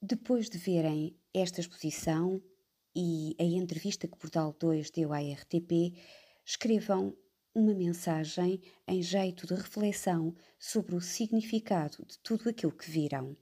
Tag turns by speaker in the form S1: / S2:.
S1: Depois de verem esta exposição e a entrevista que Portal 2 deu à RTP, escrevam uma mensagem em jeito de reflexão sobre o significado de tudo aquilo que viram.